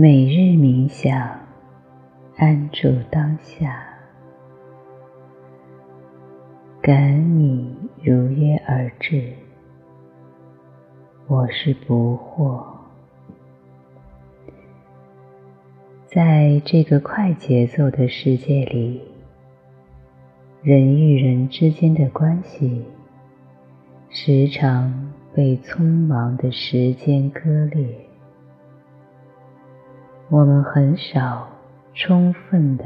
每日冥想，安住当下，感恩你如约而至。我是不惑，在这个快节奏的世界里，人与人之间的关系时常被匆忙的时间割裂，我们很少充分的、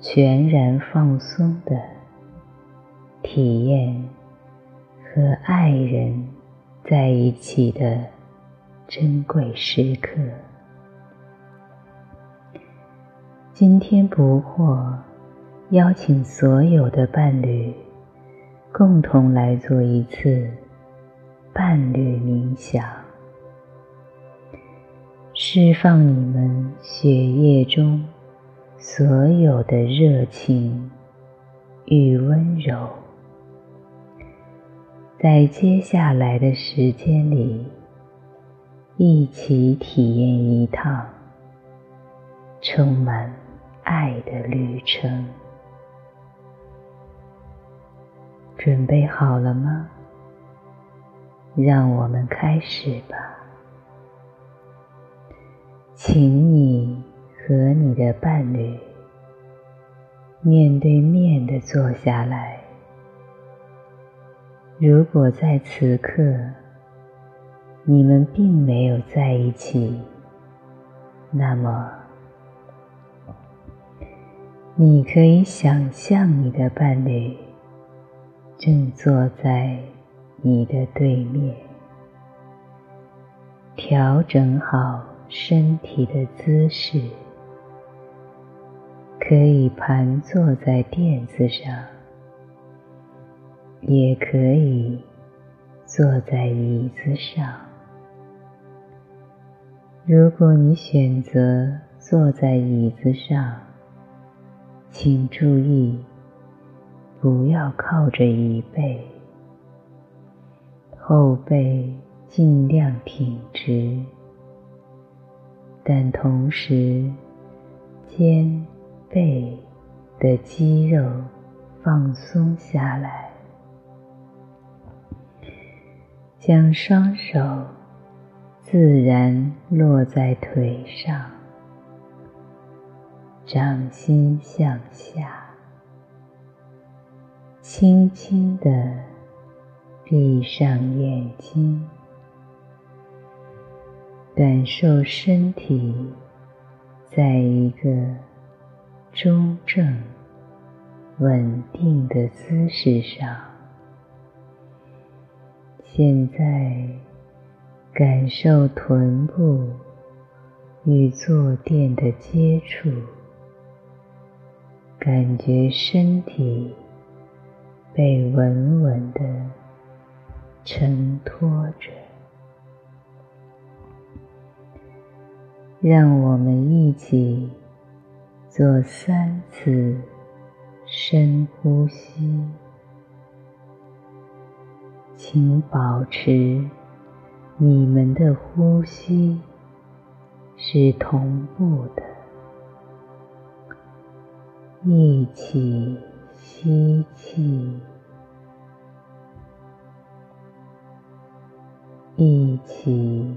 全然放松的体验和爱人。在一起的珍贵时刻。今天不惑，邀请所有的伴侣共同来做一次伴侣冥想，释放你们血液中所有的热情与温柔。在接下来的时间里，一起体验一趟充满爱的旅程。准备好了吗？让我们开始吧。请你和你的伴侣面对面的坐下来。如果在此刻你们并没有在一起，那么你可以想象你的伴侣正坐在你的对面，调整好身体的姿势，可以盘坐在垫子上。也可以坐在椅子上。如果你选择坐在椅子上，请注意不要靠着椅背，后背尽量挺直，但同时肩背的肌肉放松下来。将双手自然落在腿上，掌心向下，轻轻地闭上眼睛，感受身体在一个中正、稳定的姿势上。现在，感受臀部与坐垫的接触，感觉身体被稳稳的承托着。让我们一起做三次深呼吸。请保持你们的呼吸是同步的，一起吸气，一起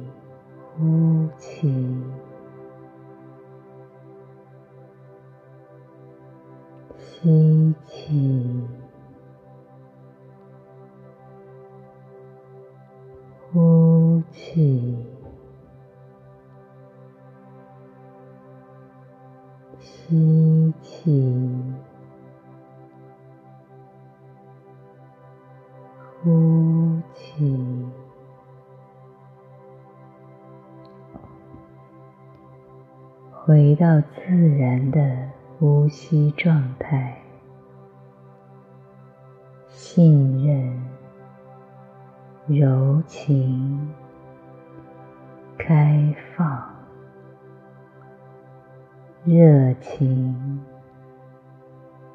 呼气，吸气。呼气，吸气，呼气，回到自然的呼吸状态，信任。柔情、开放、热情、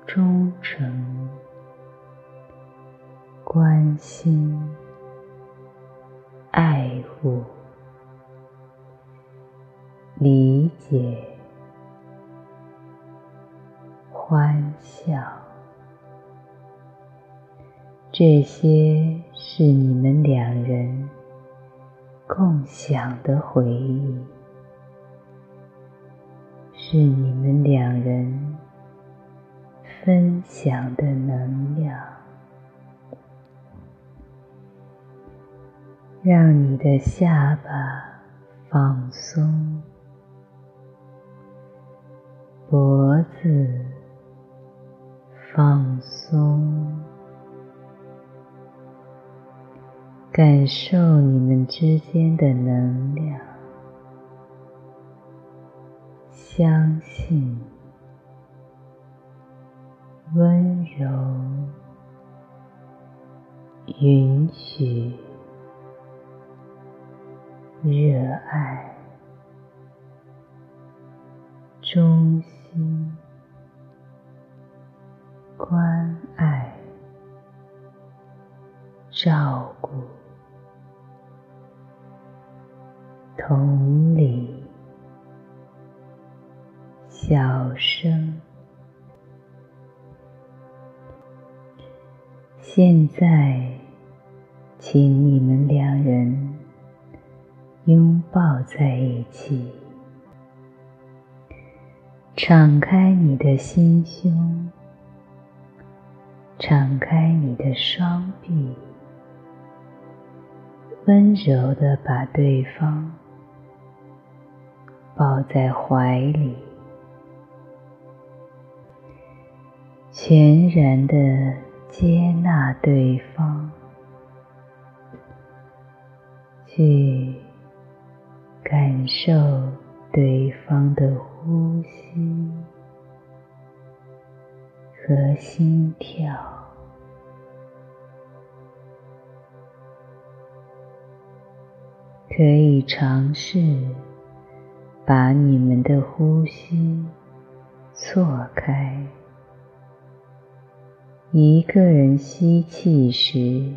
忠诚、关心、这些是你们两人共享的回忆，是你们两人分享的能量。让你的下巴放松，脖子放松，感受你们之间的能量，相信温柔，允许。热爱，忠心，关爱，照，同理，小声。现在，请你们两人。拥抱在一起，敞开你的心胸，敞开你的双臂，温柔的把对方抱在怀里，全然的接纳对方，去。感受对方的呼吸和心跳，可以尝试把你们的呼吸错开。一个人吸气时，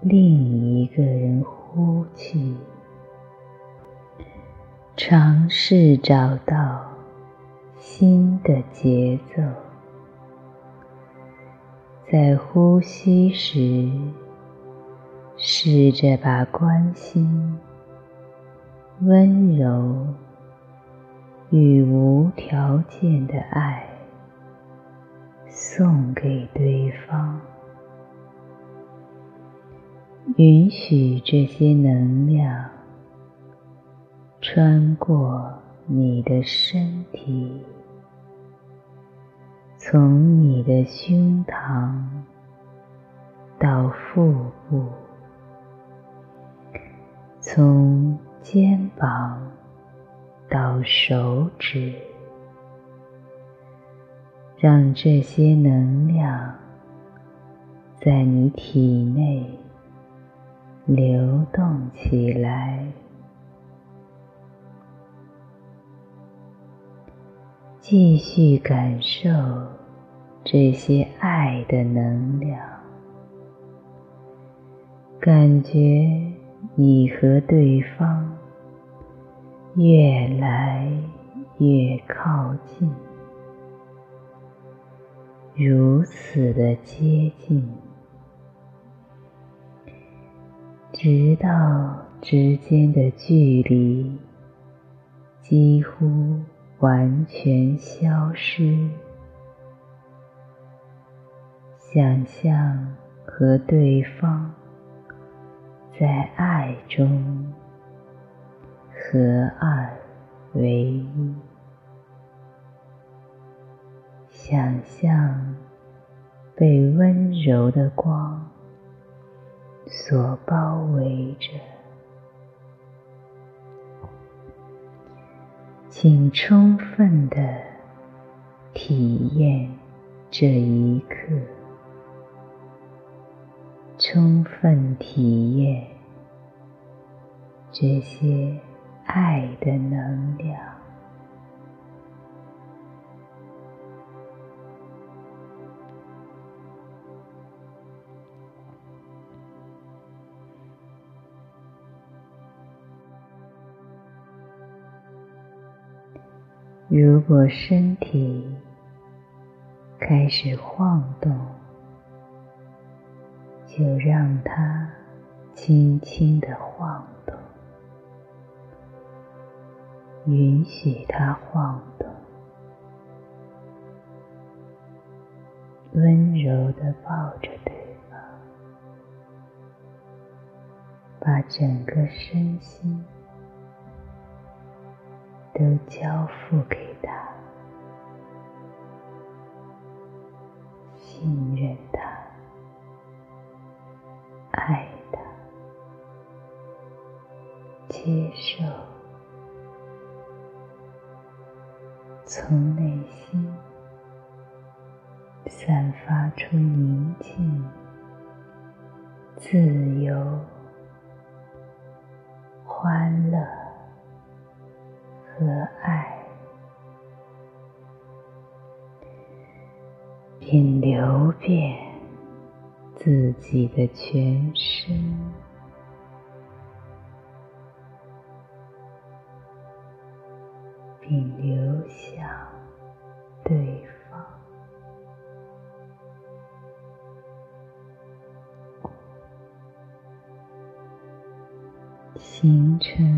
另一个人呼气。尝试找到新的节奏，在呼吸时，试着把关心、温柔与无条件的爱送给对方，允许这些能量。穿过你的身体，从你的胸膛到腹部，从肩膀到手指，让这些能量在你体内流动起来。继续感受这些爱的能量，感觉你和对方越来越靠近，如此的接近，直到之间的距离几乎。完全消失。想象和对方在爱中合二为一。想象被温柔的光所包围着。请充分的体验这一刻，充分体验这些爱的能量。如果身体开始晃动，就让它轻轻的晃允许他晃动，温柔的抱着对方，把整个身心都交付给他，你的全身，并流向对方，形成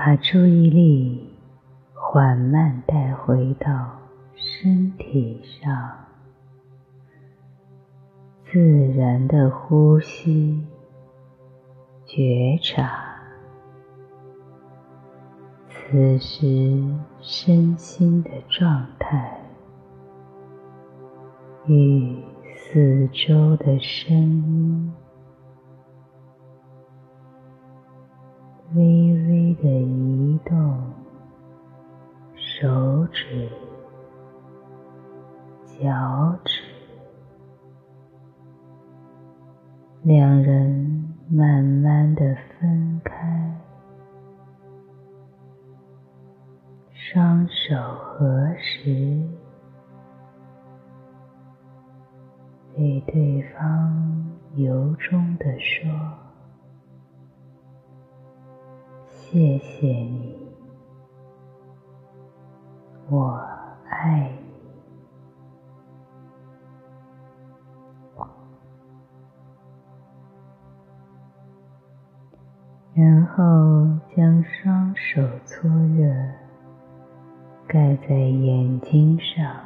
把注意力缓慢带回到身体上，自然的呼吸，觉察此时身心的状态与四周的声音。微微的移动手指、脚趾，两人慢慢的分开，双手合十，对对方由衷的说。谢谢你，我爱你。然后将双手搓热，盖在眼睛上，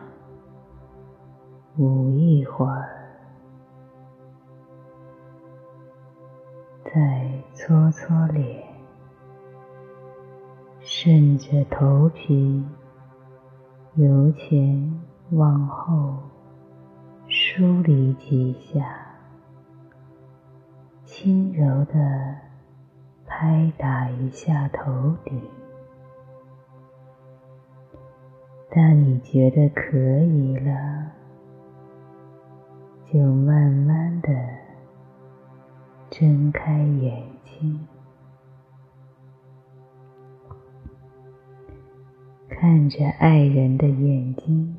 捂一会儿，再搓搓脸。顺着头皮由前往后梳理几下，轻柔的拍打一下头顶。当你觉得可以了，就慢慢的睁开眼睛。看着爱人的眼睛，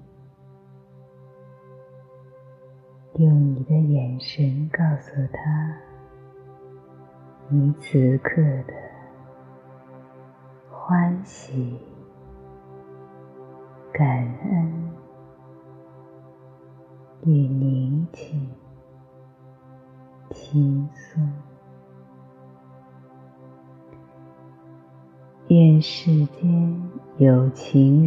用你的眼神告诉他，你此刻的欢喜、感恩与友情